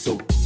so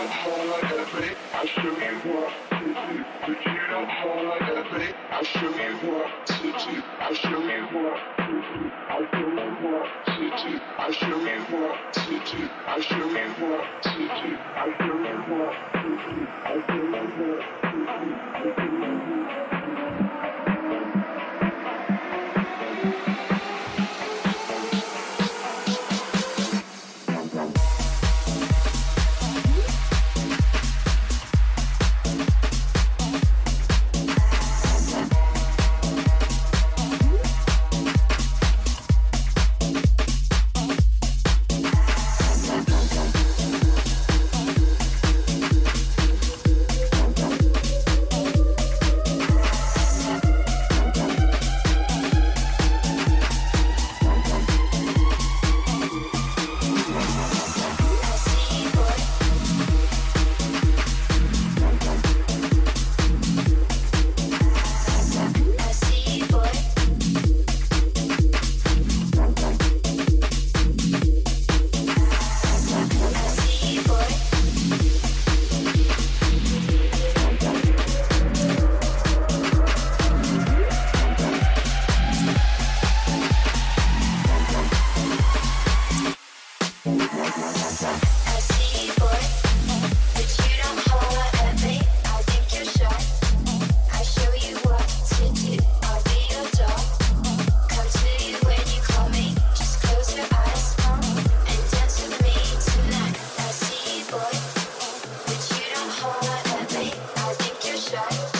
don't fall like a brick, I'll show you what to do. But you don't fall like a brick, I'll show you what to do. I'll show you what to do. I'll show you what to do. I'll show you what to do. I'll show you what to do. I'll show you what to do. I'll show you what to do. I'll show you what to do. life.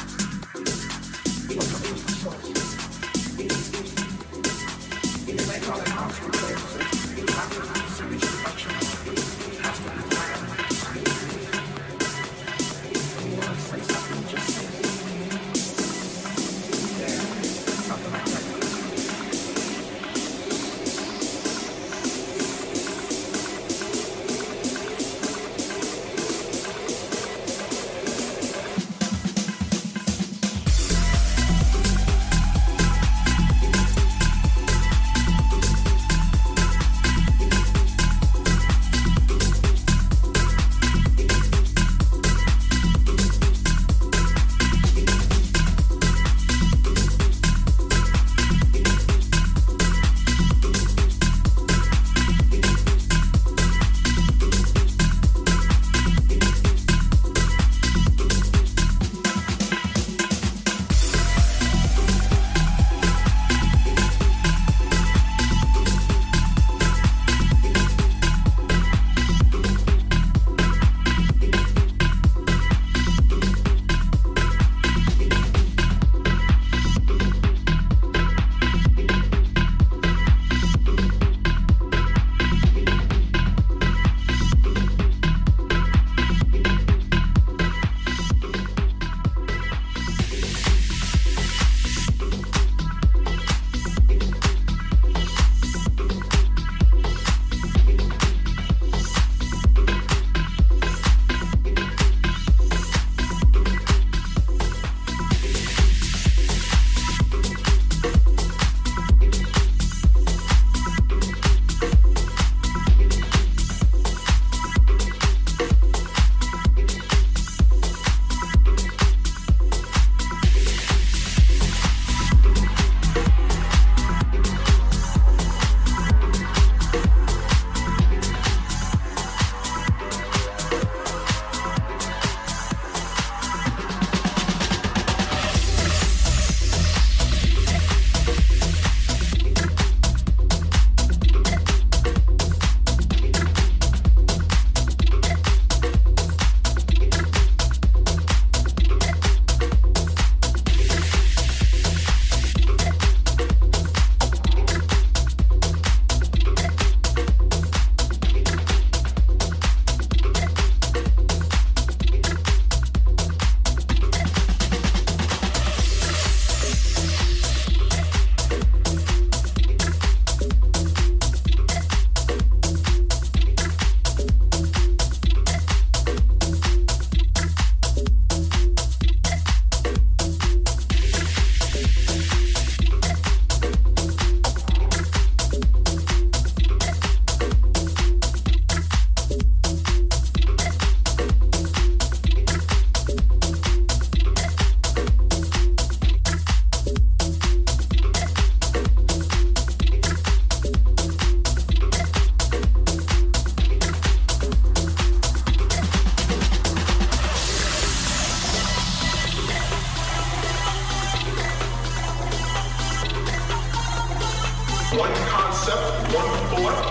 one concept, one thought,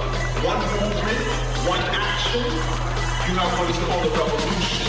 one movement, one action. You have what is called a revolution.